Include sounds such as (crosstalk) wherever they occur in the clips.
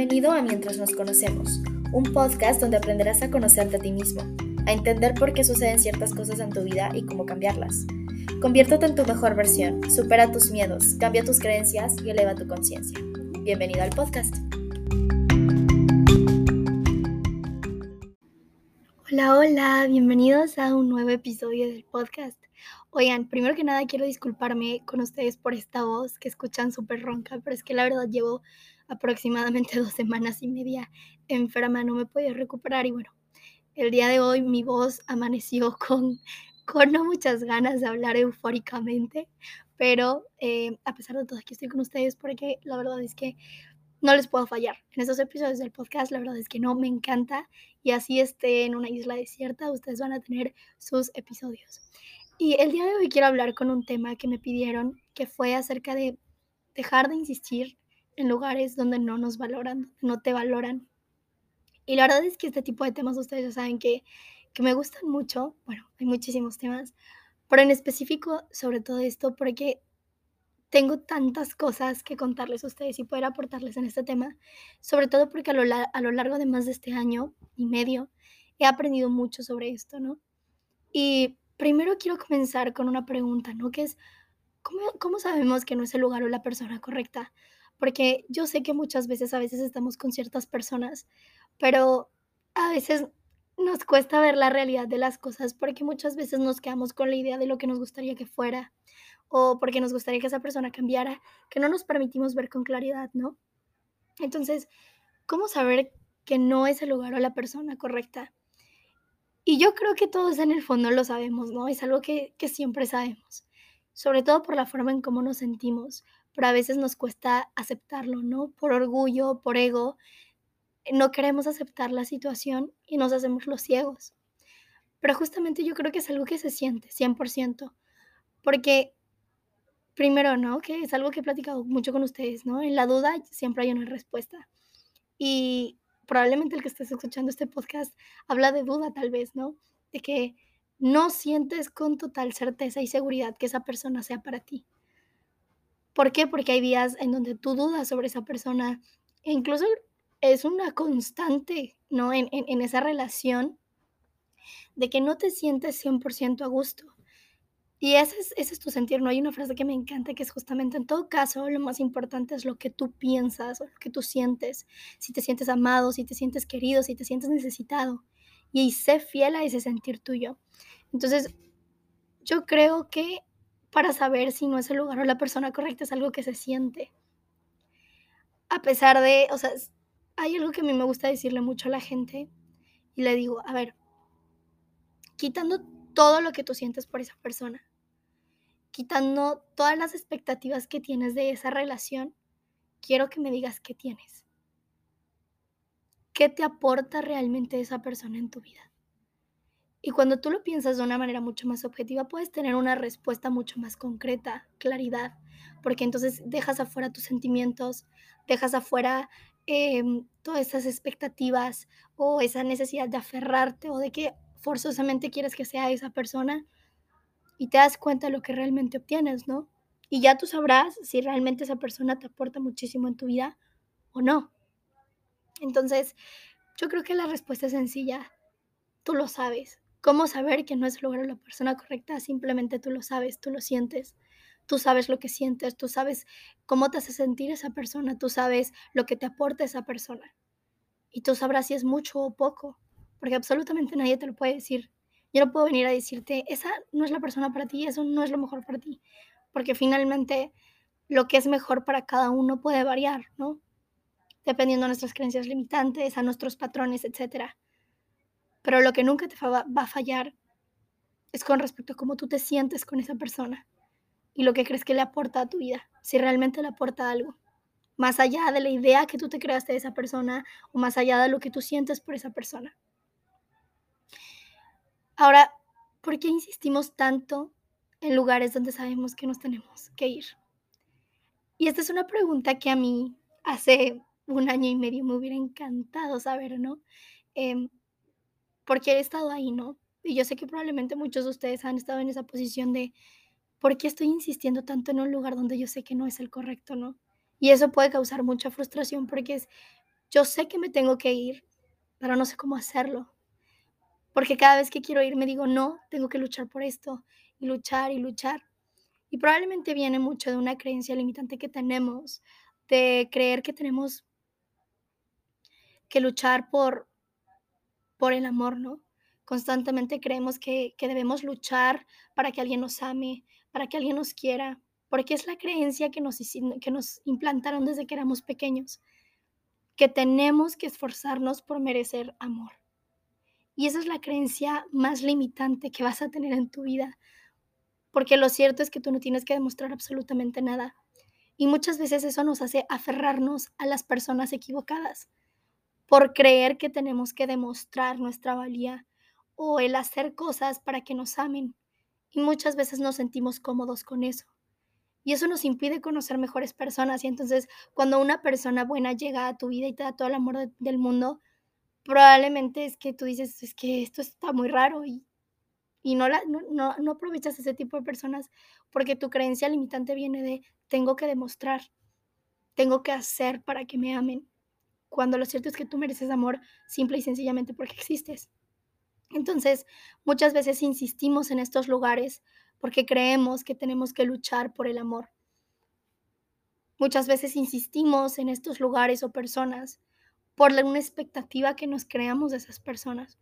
Bienvenido a Mientras nos conocemos, un podcast donde aprenderás a conocerte a ti mismo, a entender por qué suceden ciertas cosas en tu vida y cómo cambiarlas. Conviértete en tu mejor versión, supera tus miedos, cambia tus creencias y eleva tu conciencia. Bienvenido al podcast. Hola, hola, bienvenidos a un nuevo episodio del podcast. Oigan, primero que nada quiero disculparme con ustedes por esta voz que escuchan súper ronca, pero es que la verdad llevo aproximadamente (laughs) dos semanas y media enferma, no me podía recuperar y bueno, el día de hoy mi voz amaneció (laughs) con, con no muchas ganas de hablar eufóricamente, pero eh, a pesar de todo aquí estoy con ustedes porque la verdad es que no les puedo fallar. En estos episodios del podcast la verdad es que no, me encanta y así esté en una isla desierta, ustedes van a tener sus episodios. Y el día de hoy quiero hablar con un tema que me pidieron, que fue acerca de dejar de insistir en lugares donde no nos valoran, no te valoran. Y la verdad es que este tipo de temas ustedes ya saben que, que me gustan mucho. Bueno, hay muchísimos temas, pero en específico sobre todo esto porque tengo tantas cosas que contarles a ustedes y poder aportarles en este tema, sobre todo porque a lo, a lo largo de más de este año y medio he aprendido mucho sobre esto, ¿no? Y primero quiero comenzar con una pregunta, ¿no? Que es, ¿cómo, ¿cómo sabemos que no es el lugar o la persona correcta? Porque yo sé que muchas veces a veces estamos con ciertas personas, pero a veces nos cuesta ver la realidad de las cosas porque muchas veces nos quedamos con la idea de lo que nos gustaría que fuera o porque nos gustaría que esa persona cambiara, que no nos permitimos ver con claridad, ¿no? Entonces, ¿cómo saber que no es el lugar o la persona correcta? Y yo creo que todos en el fondo lo sabemos, ¿no? Es algo que, que siempre sabemos, sobre todo por la forma en cómo nos sentimos, pero a veces nos cuesta aceptarlo, ¿no? Por orgullo, por ego, no queremos aceptar la situación y nos hacemos los ciegos. Pero justamente yo creo que es algo que se siente, 100%, porque primero, ¿no? Que es algo que he platicado mucho con ustedes, ¿no? En la duda siempre hay una respuesta. Y probablemente el que estés escuchando este podcast habla de duda tal vez, ¿no? De que no sientes con total certeza y seguridad que esa persona sea para ti. ¿Por qué? Porque hay días en donde tú dudas sobre esa persona e incluso es una constante, ¿no? En, esa relación de que no te sientes 100% a gusto. Y ese es, ese es tu sentir, ¿no? Hay una frase que me encanta que es justamente, en todo caso, lo más importante es lo que tú piensas, lo que tú sientes. Si te sientes amado, si te sientes querido, si te sientes necesitado. Y sé fiel a ese sentir tuyo. Entonces, yo creo que para saber si no es el lugar o la persona correcta, es algo que se siente. A pesar de, o sea, hay algo que a mí me gusta decirle mucho a la gente y le digo, a ver, quitando todo lo que tú sientes por esa persona, quitando todas las expectativas que tienes de esa relación, quiero que me digas qué tienes. ¿Qué te aporta realmente esa persona en tu vida? Y cuando tú lo piensas de una manera mucho más objetiva, puedes tener una respuesta mucho más concreta, claridad, porque entonces dejas afuera tus sentimientos, dejas afuera em, todas esas expectativas o esa necesidad de aferrarte o de que forzosamente quieres que sea esa persona y te das cuenta de lo que realmente obtienes, ¿no? Y ya tú sabrás si realmente esa persona te aporta muchísimo en tu vida o no. Entonces, yo creo que la respuesta es sencilla. Tú lo sabes. ¿Cómo saber que no es el lugar o la persona correcta? Simplemente tú lo sabes, tú lo sientes. Tú sabes lo que sientes, tú sabes cómo te hace sentir esa persona, tú sabes lo que te aporta esa persona. Y tú sabrás si es mucho o poco, porque absolutamente nadie te lo puede decir. Yo no puedo venir a decirte, esa no es la persona para ti, eso no es lo mejor para ti, porque finalmente lo que es mejor para cada uno puede variar, ¿no? Dependiendo de nuestras creencias limitantes, a nuestros patrones, etcétera. Pero lo que nunca te va a fallar es con respecto a cómo tú te sientes con esa persona y lo que crees que le aporta a tu vida, si realmente le aporta algo, más allá de la idea que tú te creaste de esa persona o más allá de lo que tú sientes por esa persona. Ahora, ¿por qué insistimos tanto en lugares donde sabemos que nos tenemos que ir? Y esta es una pregunta que a mí hace un año y medio me hubiera encantado saber, ¿no? Eh, porque he estado ahí, ¿no? Y yo sé que probablemente muchos de ustedes han estado en esa posición de, ¿por qué estoy insistiendo tanto en un lugar donde yo sé que no es el correcto, ¿no? Y eso puede causar mucha frustración porque es, Yo sé que me tengo que ir, pero no sé cómo hacerlo. Porque cada vez que quiero ir me digo, no, tengo que luchar por esto, y luchar y luchar. Y probablemente viene mucho de una creencia limitante que tenemos, de creer que tenemos que luchar por, por el amor, ¿no? Constantemente creemos que, que debemos luchar para que alguien nos ame, para que alguien nos quiera, porque es la creencia que nos, que nos implantaron desde que éramos pequeños, que tenemos que esforzarnos por merecer amor. Y esa es la creencia más limitante que vas a tener en tu vida, porque lo cierto es que tú no tienes que demostrar absolutamente nada. Y muchas veces eso nos hace aferrarnos a las personas equivocadas por creer que tenemos que demostrar nuestra valía o el hacer cosas para que nos amen. Y muchas veces nos sentimos cómodos con eso. Y eso nos impide conocer mejores personas. Y entonces cuando una persona buena llega a tu vida y te da todo el amor del mundo, probablemente es que tú dices, es que esto está muy raro y, y no, la, no, no, no aprovechas ese tipo de personas porque tu creencia limitante viene de tengo que demostrar, tengo que hacer para que me amen cuando lo cierto es que tú mereces amor simple y sencillamente porque existes. Entonces, muchas veces insistimos en estos lugares porque creemos que tenemos que luchar por el amor. Muchas veces insistimos en estos lugares o personas por una expectativa que nos creamos de esas personas.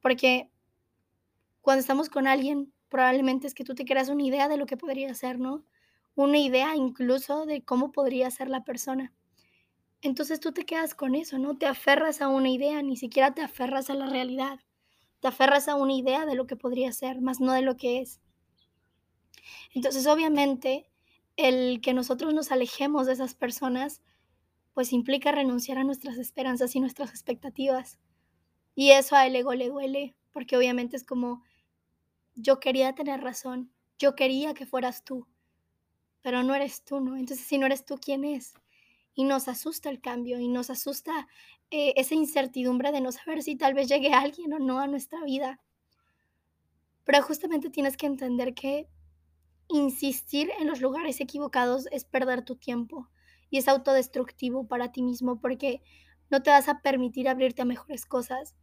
Porque cuando estamos con alguien, probablemente es que tú te creas una idea de lo que podría ser, ¿no? Una idea incluso de cómo podría ser la persona. Entonces tú te quedas con eso, ¿no? Te aferras a una idea, ni siquiera te aferras a la realidad. Te aferras a una idea de lo que podría ser, más no de lo que es. Entonces, obviamente, el que nosotros nos alejemos de esas personas, pues implica renunciar a nuestras esperanzas y nuestras expectativas. Y eso a el ego le duele, porque obviamente es como, yo quería tener razón, yo quería que fueras tú, pero no eres tú, ¿no? Entonces, si no eres tú, ¿quién es? Y nos asusta el cambio y nos asusta eh, esa incertidumbre de no saber si tal vez llegue alguien o no a nuestra vida. Pero justamente tienes que entender que insistir en los lugares equivocados es perder tu tiempo y es autodestructivo para ti mismo porque no te vas a permitir abrirte a mejores cosas,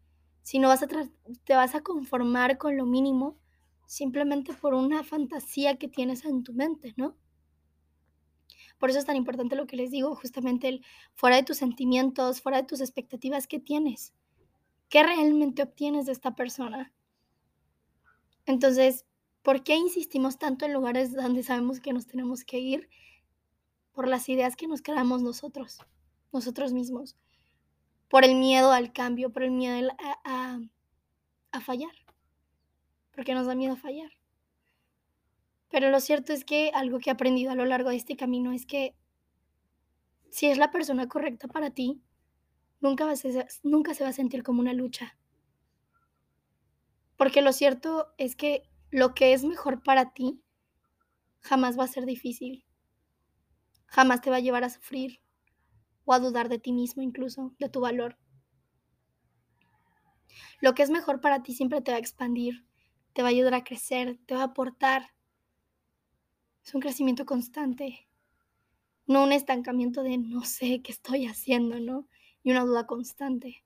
sino vas a te vas a conformar con lo mínimo simplemente por una fantasía que tienes en tu mente, ¿no? Por eso es tan importante lo que les digo, justamente el fuera de tus sentimientos, fuera de tus expectativas, ¿qué tienes? ¿Qué realmente obtienes de esta persona? Entonces, ¿por qué insistimos tanto en lugares donde sabemos que nos tenemos que ir? Por las ideas que nos creamos nosotros, nosotros mismos. Por el miedo al cambio, por el miedo a, a, a fallar. Porque nos da miedo fallar. Pero lo cierto es que algo que he aprendido a lo largo de este camino es que si es la persona correcta para ti, nunca, nunca se va a sentir como una lucha. Porque lo cierto es que lo que es mejor para ti jamás va a ser difícil. Jamás te va a llevar a sufrir o a dudar de ti mismo incluso, de tu valor. Lo que es mejor para ti siempre te va a expandir, te va a ayudar a crecer, te va a aportar es un crecimiento constante, no un estancamiento de no sé qué estoy haciendo, ¿no? Y una duda constante.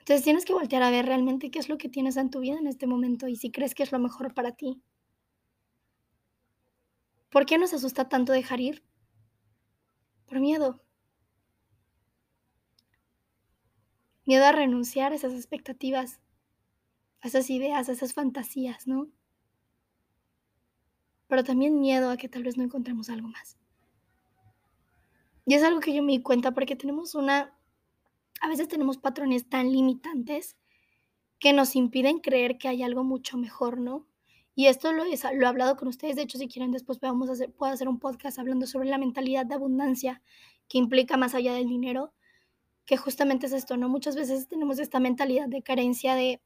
Entonces tienes que voltear a ver realmente qué es lo que tienes en tu vida en este momento y si crees que es lo mejor para ti. ¿Por qué nos asusta tanto dejar ir? Por miedo. Miedo a renunciar a esas expectativas, a esas ideas, a esas fantasías, ¿no? Pero también miedo a que tal vez no encontremos algo más. Y es algo que yo me di cuenta porque tenemos una, a veces tenemos patrones tan limitantes que nos impiden creer que hay algo mucho mejor, ¿no? Y esto lo, he, lo he hablado con ustedes, de hecho si quieren después podemos hacer, puedo hacer un podcast hablando sobre la mentalidad de abundancia que implica más allá del dinero, que justamente es esto, ¿no? Muchas veces tenemos esta mentalidad de carencia de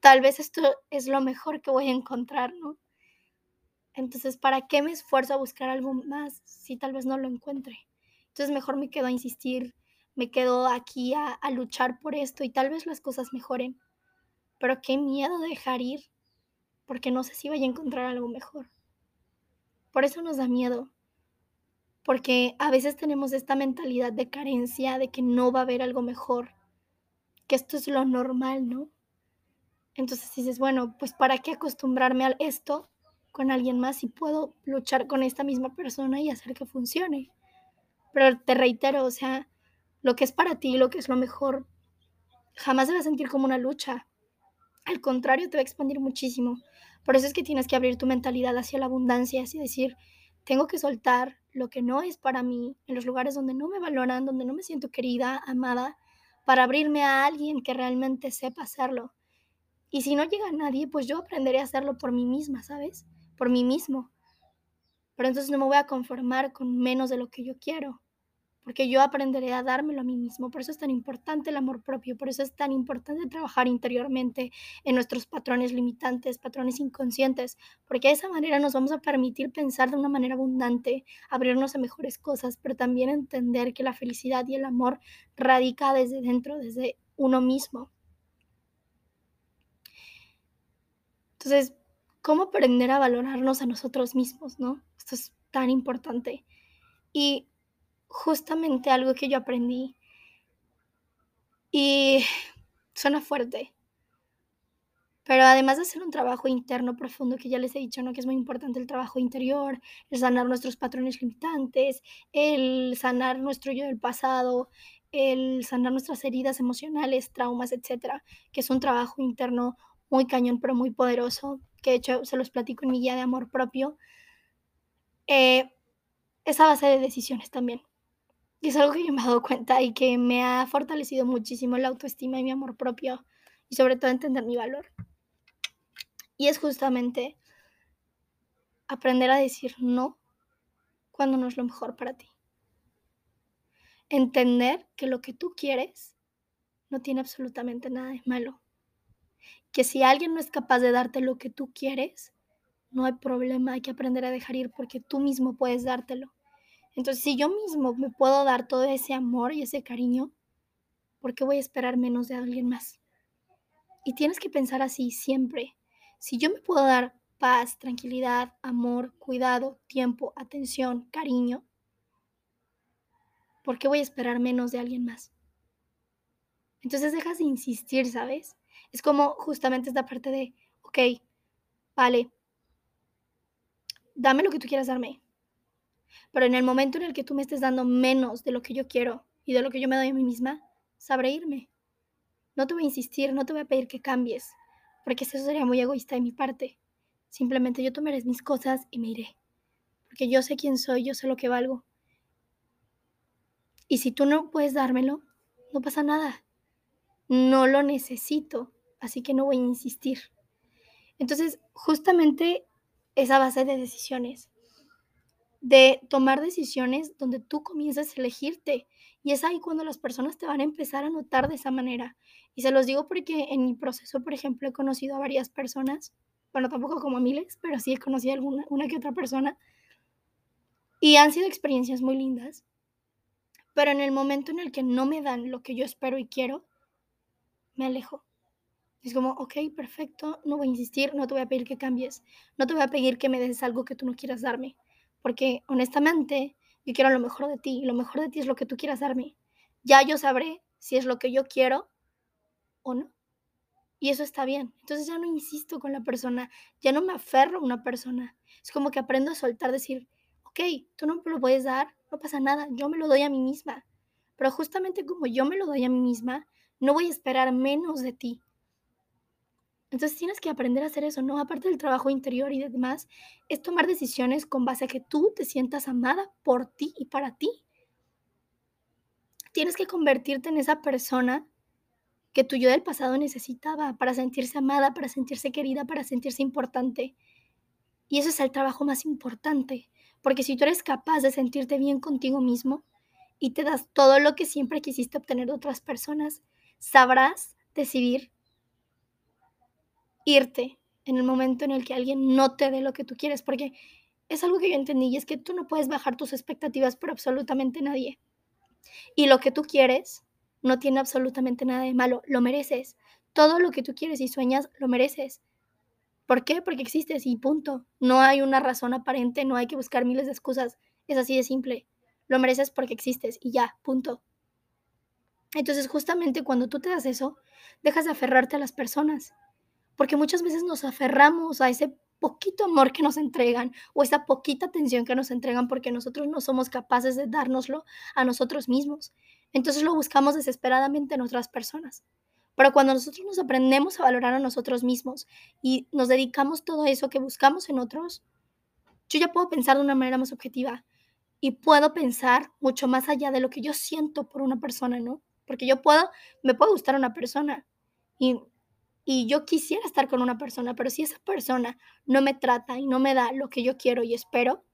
tal vez esto es lo mejor que voy a encontrar, ¿no? Entonces, ¿para qué me esfuerzo a buscar algo más si tal vez no lo encuentre? Entonces, mejor me quedo a insistir, me quedo aquí a, luchar por esto y tal vez las cosas mejoren. Pero qué miedo dejar ir, porque no sé si voy a encontrar algo mejor. Por eso nos da miedo. porque a veces tenemos esta mentalidad de carencia, de que no va a haber algo mejor, que esto es lo normal, ¿no? Entonces dices, bueno, pues ¿para qué acostumbrarme a esto con alguien más si puedo luchar con esta misma persona y hacer que funcione? Pero te reitero, o sea, lo que es para ti, lo que es lo mejor, jamás se va a sentir como una lucha. Al contrario, te va a expandir muchísimo. Por eso es que tienes que abrir tu mentalidad hacia la abundancia, así decir, tengo que soltar lo que no es para mí, en los lugares donde no me valoran, donde no me siento querida, amada, para abrirme a alguien que realmente sepa hacerlo. Y si no llega nadie, pues yo aprenderé a hacerlo por mí misma, ¿sabes? Por mí mismo. Pero entonces no me voy a conformar con menos de lo que yo quiero porque yo aprenderé a dármelo a mí mismo. Por eso es tan importante el amor propio, por eso es tan importante trabajar interiormente en nuestros patrones limitantes, patrones inconscientes, porque de esa manera nos vamos a permitir pensar de una manera abundante, abrirnos a mejores cosas, pero también entender que la felicidad y el amor radica desde dentro, desde uno mismo. Entonces, ¿cómo aprender a valorarnos a nosotros mismos, no? Esto es tan importante. Y justamente algo que yo aprendí. Y suena fuerte. Pero además de hacer un trabajo interno profundo, que ya les he dicho, ¿no? Que es muy importante el trabajo interior, el sanar nuestros patrones limitantes, el sanar nuestro yo del pasado, el sanar nuestras heridas emocionales, traumas, etcétera, que es un trabajo interno muy cañón, pero muy poderoso, que de hecho se los platico en mi guía de amor propio. Eh, esa base de decisiones también. Y es algo que yo me he dado cuenta y que me ha fortalecido muchísimo la autoestima y mi amor propio y sobre todo entender mi valor. Y es justamente aprender a decir no cuando no es lo mejor para ti. Entender que lo que tú quieres no tiene absolutamente nada de malo. Que si alguien no es capaz de darte lo que tú quieres, no hay problema, hay que aprender a dejar ir porque tú mismo puedes dártelo. Entonces, si yo mismo me puedo dar todo ese amor y ese cariño, ¿por qué voy a esperar menos de alguien más? Y tienes que pensar así siempre. Si yo me puedo dar paz, tranquilidad, amor, cuidado, tiempo, atención, cariño, ¿por qué voy a esperar menos de alguien más? Entonces dejas de insistir, ¿sabes? Es como justamente esta parte de, ok, vale, dame lo que tú quieras darme, pero en el momento en el que tú me estés dando menos de lo que yo quiero y de lo que yo me doy a mí misma, sabré irme. No te voy a insistir, no te voy a pedir que cambies, porque eso sería muy egoísta de mi parte. Simplemente yo tomaré mis cosas y me iré. Porque yo sé quién soy, yo sé lo que valgo. Y si tú no puedes dármelo, no pasa nada. No lo necesito, así que no voy a insistir. Entonces, justamente esa base de decisiones de tomar decisiones donde tú comienzas a elegirte. Y es ahí cuando las personas te van a empezar a notar de esa manera. Y se los digo porque en mi proceso, por ejemplo, he conocido a varias personas, bueno, tampoco como a miles, pero sí he conocido a alguna, una que otra persona. Y han sido experiencias muy lindas. Pero en el momento en el que no me dan lo que yo espero y quiero, me alejo. Es como, ok, perfecto, no voy a insistir, no te voy a pedir que cambies, no te voy a pedir que me des algo que tú no quieras darme porque honestamente yo quiero lo mejor de ti y lo mejor de ti es lo que tú quieras darme. Ya yo sabré si es lo que yo quiero o no. Y eso está bien. Entonces ya no insisto con la persona, ya no me aferro a una persona. Es como que aprendo a soltar, decir, ok, tú no me lo puedes dar, no pasa nada, yo me lo doy a mí misma. Pero justamente como yo me lo doy a mí misma, no voy a esperar menos de ti. Entonces tienes que aprender a hacer eso, ¿no? Aparte del trabajo interior y demás, es tomar decisiones con base a que tú te sientas amada por ti y para ti. Tienes que convertirte en esa persona que tu yo del pasado necesitaba para sentirse amada, para sentirse querida, para sentirse importante. Y eso es el trabajo más importante, porque si tú eres capaz de sentirte bien contigo mismo y te das todo lo que siempre quisiste obtener de otras personas, sabrás decidir irte en el momento en el que alguien no te dé lo que tú quieres, porque es algo que yo entendí y es que tú no puedes bajar tus expectativas por absolutamente nadie. Y lo que tú quieres no tiene absolutamente nada de malo, lo mereces. Todo lo que tú quieres y sueñas, lo mereces. ¿Por qué? Porque existes y punto. No hay una razón aparente, no hay que buscar miles de excusas. Es así de simple. Lo mereces porque existes y ya, punto. Entonces justamente cuando tú te das eso, dejas de aferrarte a las personas. Porque muchas veces nos aferramos a ese poquito amor que nos entregan o esa poquita atención que nos entregan porque nosotros no somos capaces de dárnoslo a nosotros mismos. Entonces lo buscamos desesperadamente en otras personas. Pero cuando nosotros nos aprendemos a valorar a nosotros mismos y nos dedicamos todo eso que buscamos en otros, yo ya puedo pensar de una manera más objetiva y puedo pensar mucho más allá de lo que yo siento por una persona, ¿no? Porque yo puedo, me puede gustar una persona y y yo quisiera estar con una persona, pero si esa persona no me trata y no me da lo que yo quiero y espero,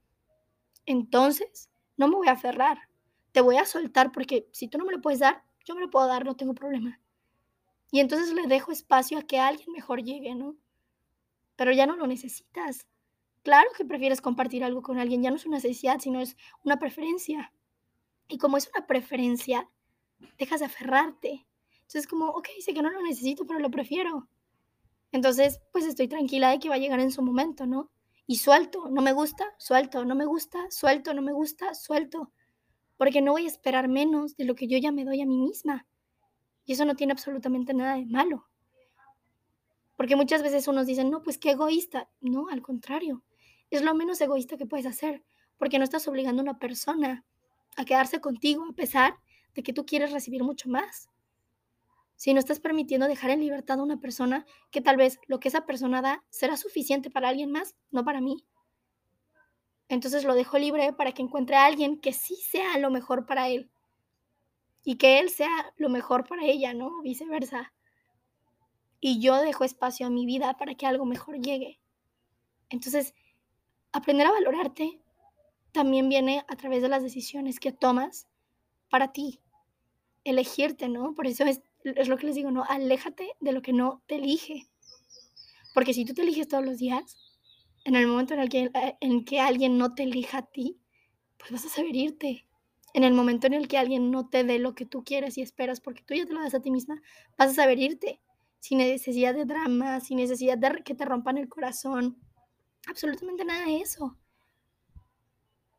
entonces no me voy a aferrar. Te voy a soltar porque si tú no me lo puedes dar, yo me lo puedo dar, no tengo problema. Y entonces le dejo espacio a que alguien mejor llegue, ¿no? Pero ya no lo necesitas. Claro que prefieres compartir algo con alguien, ya no es una necesidad, sino es una preferencia. Y como es una preferencia, dejas de aferrarte. Entonces, como, ok, sé que no lo necesito, pero lo prefiero. Entonces, pues estoy tranquila de que va a llegar en su momento, ¿no? Y suelto, no me gusta, suelto, no me gusta, suelto, no me gusta, suelto. Porque no voy a esperar menos de lo que yo ya me doy a mí misma. Y eso no tiene absolutamente nada de malo. Porque muchas veces unos dicen, no, pues qué egoísta. No, al contrario. Es lo menos egoísta que puedes hacer. Porque no estás obligando a una persona a quedarse contigo a pesar de que tú quieres recibir mucho más si no estás permitiendo dejar en libertad a una persona que tal vez lo que esa persona da será suficiente para alguien más, no para mí. Entonces lo dejo libre para que encuentre a alguien que sí sea lo mejor para él y que él sea lo mejor para ella, ¿no? Viceversa. Y yo dejo espacio a mi vida para que algo mejor llegue. Entonces, aprender a valorarte también viene a través de las decisiones que tomas para ti. Elegirte, ¿no? Por eso es es lo que les digo, no, aléjate de lo que no te elige. Porque si tú te eliges todos los días, en el momento en el que, eh, que alguien no te elija a ti, pues vas a saber irte. En el momento en el que alguien no te dé lo que tú quieres y esperas, porque tú ya te lo das a ti misma, vas a saber irte. Sin necesidad de drama, sin necesidad de que te rompan el corazón. Absolutamente nada de eso.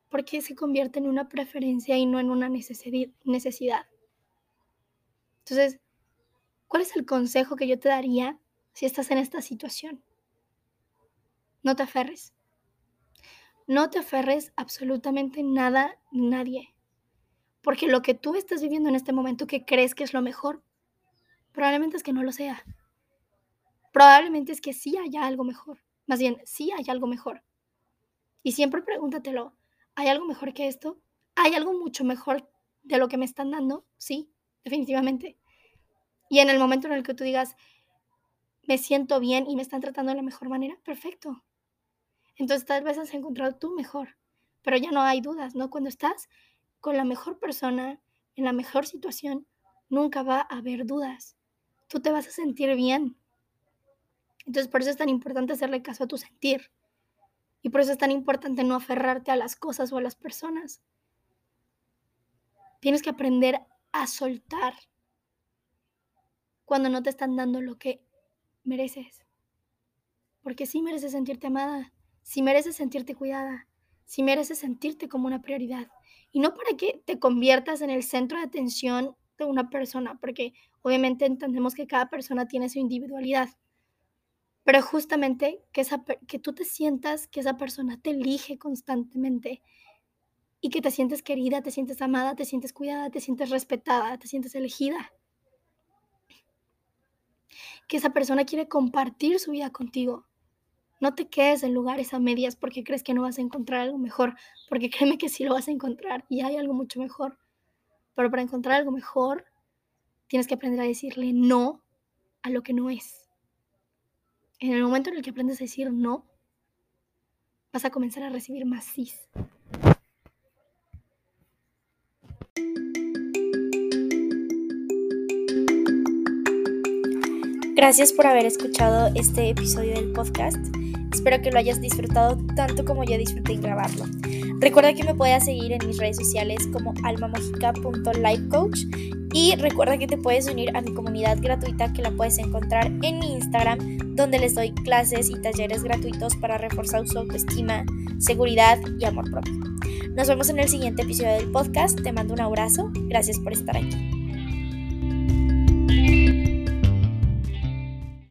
Porque se convierte en una preferencia y no en una necesidad. Entonces, ¿Cuál es el consejo que yo te daría si estás en esta situación? No te aferres. No te aferres absolutamente nada nadie. Porque lo que tú estás viviendo en este momento que crees que es lo mejor, probablemente es que no lo sea. Probablemente es que sí haya algo mejor. Más bien, sí hay algo mejor. Y siempre pregúntatelo, ¿hay algo mejor que esto? ¿Hay algo mucho mejor de lo que me están dando? Sí, definitivamente. Y en el momento en el que tú digas, me siento bien y me están tratando de la mejor manera, perfecto. Entonces tal vez has encontrado tú mejor, pero ya no hay dudas, ¿no? Cuando estás con la mejor persona, en la mejor situación, nunca va a haber dudas. Tú te vas a sentir bien. Entonces por eso es tan importante hacerle caso a tu sentir. Y por eso es tan importante no aferrarte a las cosas o a las personas. Tienes que aprender a soltar cuando no te están dando lo que mereces. Porque sí mereces sentirte amada, sí mereces sentirte cuidada, sí mereces sentirte como una prioridad. Y no para que te conviertas en el centro de atención de una persona, porque obviamente entendemos que cada persona tiene su individualidad. Pero justamente que, esa, que tú te sientas que esa persona te elige constantemente y que te sientes querida, te sientes amada, te sientes cuidada, te sientes respetada, te sientes elegida que esa persona quiere compartir su vida contigo. No te quedes en lugares a medias porque crees que no vas a encontrar algo mejor, porque (laughs) créeme que sí lo vas a encontrar y hay algo mucho mejor. Pero para encontrar algo mejor, tienes que aprender a decirle no a lo que no es. En el momento en el que aprendes a decir no, vas a comenzar a recibir más sí. Gracias por haber escuchado este episodio del podcast. Espero que lo hayas disfrutado tanto como yo disfruté en grabarlo. Recuerda que me puedes seguir en mis redes sociales como almamojica.lifecoach y recuerda que te puedes unir a mi comunidad gratuita que la puedes encontrar en mi Instagram donde les doy clases y talleres gratuitos para reforzar su autoestima, seguridad y amor propio. Nos vemos en el siguiente episodio del podcast. Te mando un abrazo. Gracias por estar aquí.